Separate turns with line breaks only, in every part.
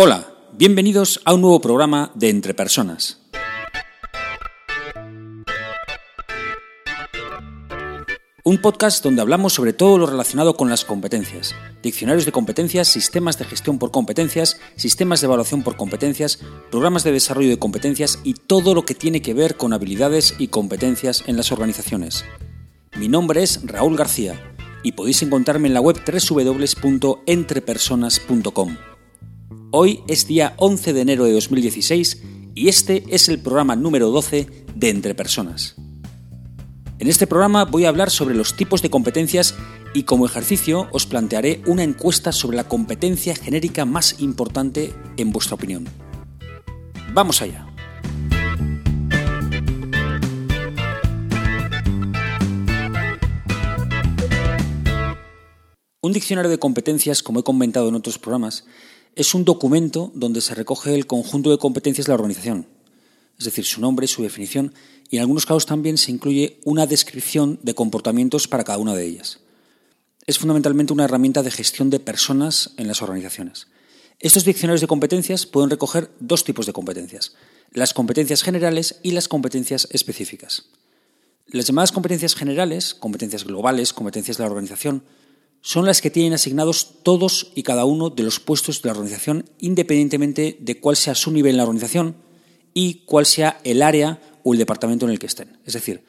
Hola, bienvenidos a un nuevo programa de Entre Personas. Un podcast donde hablamos sobre todo lo relacionado con las competencias, diccionarios de competencias, sistemas de gestión por competencias, sistemas de evaluación por competencias, programas de desarrollo de competencias y todo lo que tiene que ver con habilidades y competencias en las organizaciones. Mi nombre es Raúl García y podéis encontrarme en la web www.entrepersonas.com. Hoy es día 11 de enero de 2016 y este es el programa número 12 de Entre Personas. En este programa voy a hablar sobre los tipos de competencias y como ejercicio os plantearé una encuesta sobre la competencia genérica más importante en vuestra opinión. Vamos allá. Un diccionario de competencias, como he comentado en otros programas, es un documento donde se recoge el conjunto de competencias de la organización, es decir, su nombre, su definición, y en algunos casos también se incluye una descripción de comportamientos para cada una de ellas. Es fundamentalmente una herramienta de gestión de personas en las organizaciones. Estos diccionarios de competencias pueden recoger dos tipos de competencias, las competencias generales y las competencias específicas. Las llamadas competencias generales, competencias globales, competencias de la organización, son las que tienen asignados todos y cada uno de los puestos de la organización, independientemente de cuál sea su nivel en la organización y cuál sea el área o el departamento en el que estén. Es decir,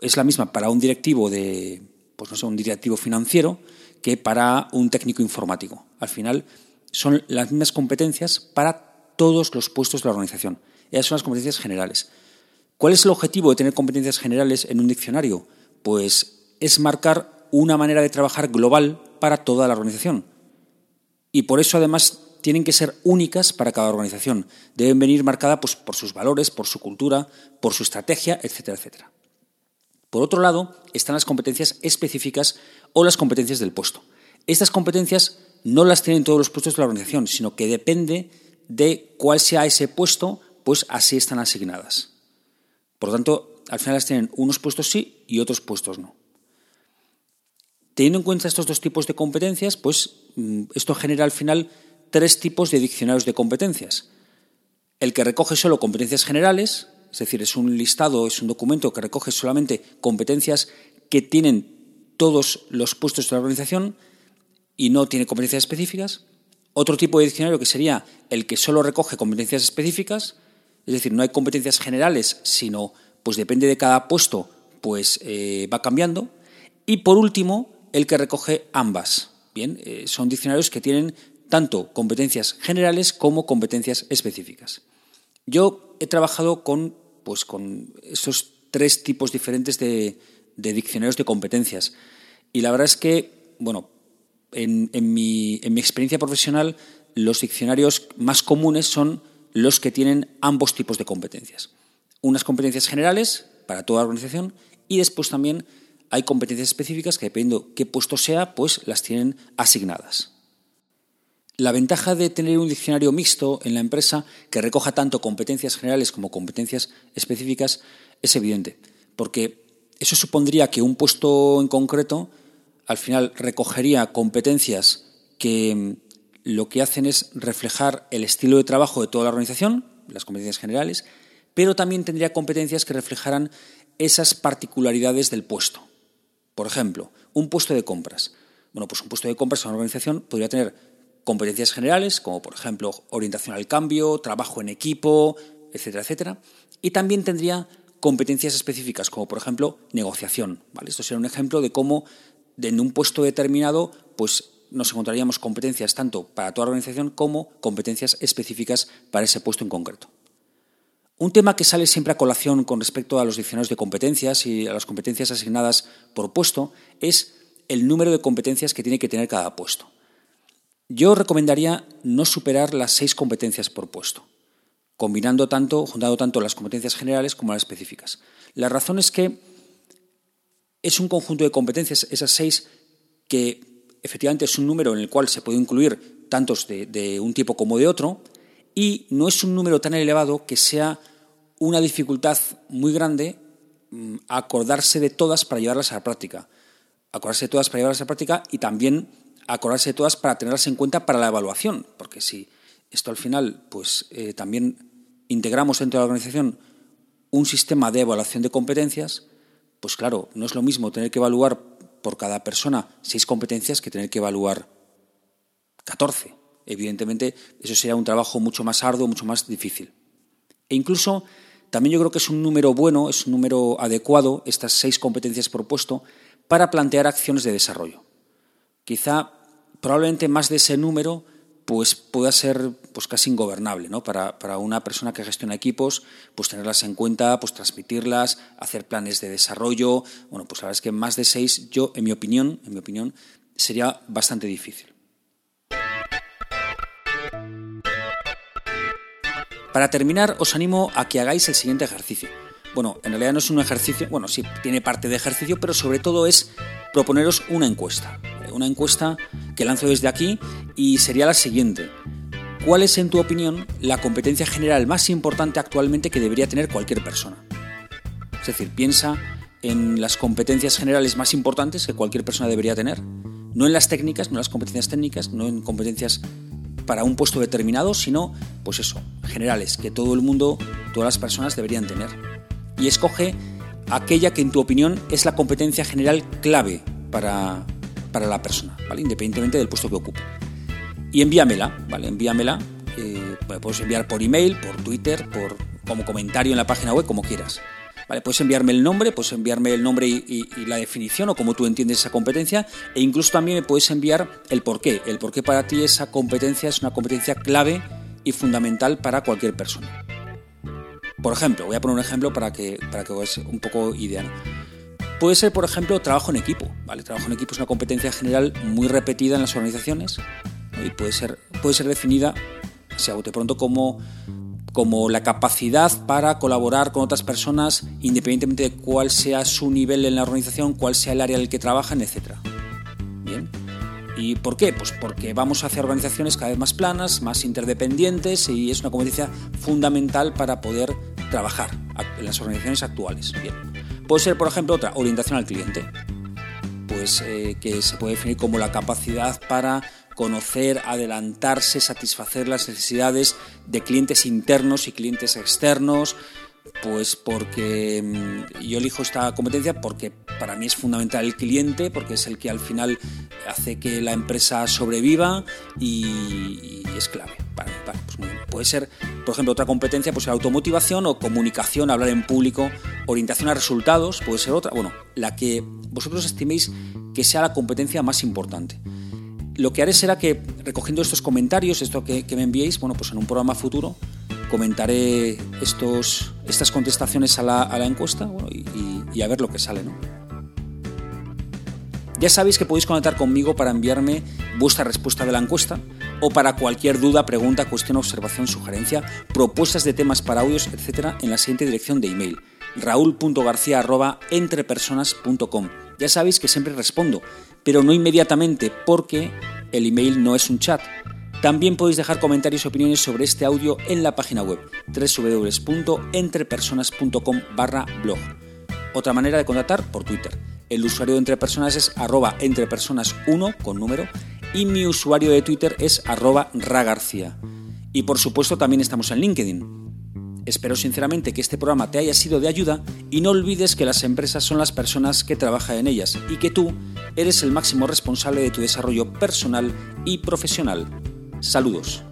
es la misma para un directivo de, pues no sé, un directivo financiero que para un técnico informático. Al final son las mismas competencias para todos los puestos de la organización. Esas son las competencias generales. ¿Cuál es el objetivo de tener competencias generales en un diccionario? Pues es marcar una manera de trabajar global para toda la organización. Y por eso además tienen que ser únicas para cada organización. Deben venir marcadas pues, por sus valores, por su cultura, por su estrategia, etcétera, etcétera. Por otro lado, están las competencias específicas o las competencias del puesto. Estas competencias no las tienen todos los puestos de la organización, sino que depende de cuál sea ese puesto, pues así están asignadas. Por lo tanto, al final las tienen unos puestos sí y otros puestos no. Teniendo en cuenta estos dos tipos de competencias, pues mm, esto genera al final tres tipos de diccionarios de competencias. El que recoge solo competencias generales, es decir, es un listado, es un documento que recoge solamente competencias que tienen todos los puestos de la organización y no tiene competencias específicas. Otro tipo de diccionario que sería el que solo recoge competencias específicas, es decir, no hay competencias generales, sino pues depende de cada puesto, pues eh, va cambiando. Y por último, el que recoge ambas. Bien, eh, son diccionarios que tienen tanto competencias generales como competencias específicas. Yo he trabajado con, pues, con esos tres tipos diferentes de, diccionarios de competencias. Y la verdad es que, bueno, en, mi, en mi experiencia profesional, los diccionarios más comunes son los que tienen ambos tipos de competencias. Unas competencias generales para toda organización y después también hay competencias específicas que dependiendo qué puesto sea, pues las tienen asignadas. La ventaja de tener un diccionario mixto en la empresa que recoja tanto competencias generales como competencias específicas es evidente, porque eso supondría que un puesto en concreto al final recogería competencias que mm, lo que hacen es reflejar el estilo de trabajo de toda la organización, las competencias generales, pero también tendría competencias que reflejaran esas particularidades del puesto. Por ejemplo, un puesto de compras. Bueno, pues un puesto de compras en una organización podría tener competencias generales, como por ejemplo orientación al cambio, trabajo en equipo, etcétera, etcétera. Y también tendría competencias específicas, como por ejemplo negociación. ¿vale? Esto sería un ejemplo de cómo en un puesto determinado pues, nos encontraríamos competencias tanto para toda la organización como competencias específicas para ese puesto en concreto. Un tema que sale siempre a colación con respecto a los diccionarios de competencias y a las competencias asignadas por puesto es el número de competencias que tiene que tener cada puesto. Yo recomendaría no superar las seis competencias por puesto, combinando tanto, juntando tanto las competencias generales como las específicas. La razón es que es un conjunto de competencias, esas seis, que efectivamente es un número en el cual se puede incluir tantos de, de un tipo como de otro, y no es un número tan elevado que sea una dificultad muy grande mm, acordarse de todas para llevarlas a la práctica. Acordarse de todas para llevarlas a la práctica y también acordarse de todas para tenerlas en cuenta para la evaluación, porque si Esto al final, pues eh, también integramos dentro de la organización un sistema de evaluación de competencias, pues claro, no es lo mismo tener que evaluar por cada persona seis competencias que tener que evaluar 14. Evidentemente, eso sería un trabajo mucho más arduo, mucho más difícil. E incluso, también yo creo que es un número bueno, es un número adecuado, estas seis competencias propuesto, para plantear acciones de desarrollo. Quizá, probablemente más de ese número, pues pueda ser pues casi ingobernable, ¿no? Para, para, una persona que gestiona equipos, pues tenerlas en cuenta, pues transmitirlas, hacer planes de desarrollo. Bueno, pues la verdad es que más de seis, yo, en mi opinión, en mi opinión, sería bastante difícil. Para terminar, os animo a que hagáis el siguiente ejercicio. Bueno, en realidad no es un ejercicio, bueno, sí, tiene parte de ejercicio, pero sobre todo es proponeros una encuesta. Una encuesta que lanzo desde aquí y sería la siguiente. ¿Cuál es, en tu opinión, la competencia general más importante actualmente que debería tener cualquier persona? Es decir, piensa en las competencias generales más importantes que cualquier persona debería tener. No en las técnicas, no en las competencias técnicas, no en competencias para un puesto determinado, sino, pues eso, generales, que todo el mundo, todas las personas deberían tener. Y escoge aquella que en tu opinión es la competencia general clave para, para la persona, ¿vale? Independientemente del puesto que ocupe. Y envíamela, ¿vale? Envíamela, eh, puedes enviar por email, por Twitter, por, como comentario en la página web, como quieras puedes enviarme el nombre, puedes enviarme el nombre y, la definición o cómo tú entiendes esa competencia e incluso también me puedes enviar el por qué, el por qué para ti esa competencia es una competencia clave y fundamental para cualquier persona. Por ejemplo, voy a poner un ejemplo para que, para que veas un poco ideal. Puede ser, por ejemplo, trabajo en equipo. ¿vale? Trabajo en equipo es una competencia general muy repetida en las organizaciones y puede ser, puede ser definida, si hago de pronto, como como la capacidad para colaborar con otras personas independientemente de cuál sea su nivel en la organización, cuál sea el área en el que trabajan, etc. Bien. ¿Y por qué? Pues porque vamos hacia organizaciones cada vez más planas, más interdependientes y es una competencia fundamental para poder trabajar en las organizaciones actuales. Bien. Puede ser, por ejemplo, otra, orientación al cliente. Pues eh, que se puede definir como la capacidad para conocer, adelantarse, satisfacer las necesidades de clientes internos y clientes externos, pues porque mm, yo elijo esta competencia porque para mí es fundamental el cliente, porque es el que al final hace que la empresa sobreviva y, es clave. Pues Puede ser, por ejemplo, otra competencia, pues automotivación o comunicación, hablar en público, orientación a resultados, puede ser otra. Bueno, la que vosotros estiméis que sea la competencia más importante lo que haré será que, recogiendo estos comentarios, esto que, me enviéis, bueno, pues en un programa futuro comentaré estos, estas contestaciones a la, encuesta y, a ver lo que sale. ¿no? Ya sabéis que podéis conectar conmigo para enviarme vuestra respuesta de la encuesta o para cualquier duda, pregunta, cuestión, observación, sugerencia, propuestas de temas para audios, etcétera, en la siguiente dirección de email raúl.garcía.entrepersonas.com. Ya sabéis que siempre respondo pero no inmediatamente porque el email no es un chat. También podéis dejar comentarios y opiniones sobre este audio en la página web www.entrepersonas.com barra blog. Otra manera de contactar por Twitter. El usuario de Entrepersonas es arroba entrepersonas1 con número y mi usuario de Twitter es arroba ragarcía. Y por supuesto también estamos en LinkedIn. Espero sinceramente que este programa te haya sido de ayuda y no olvides que las empresas son las personas que trabajan en ellas y que tú eres el máximo responsable de tu desarrollo personal y profesional. Saludos.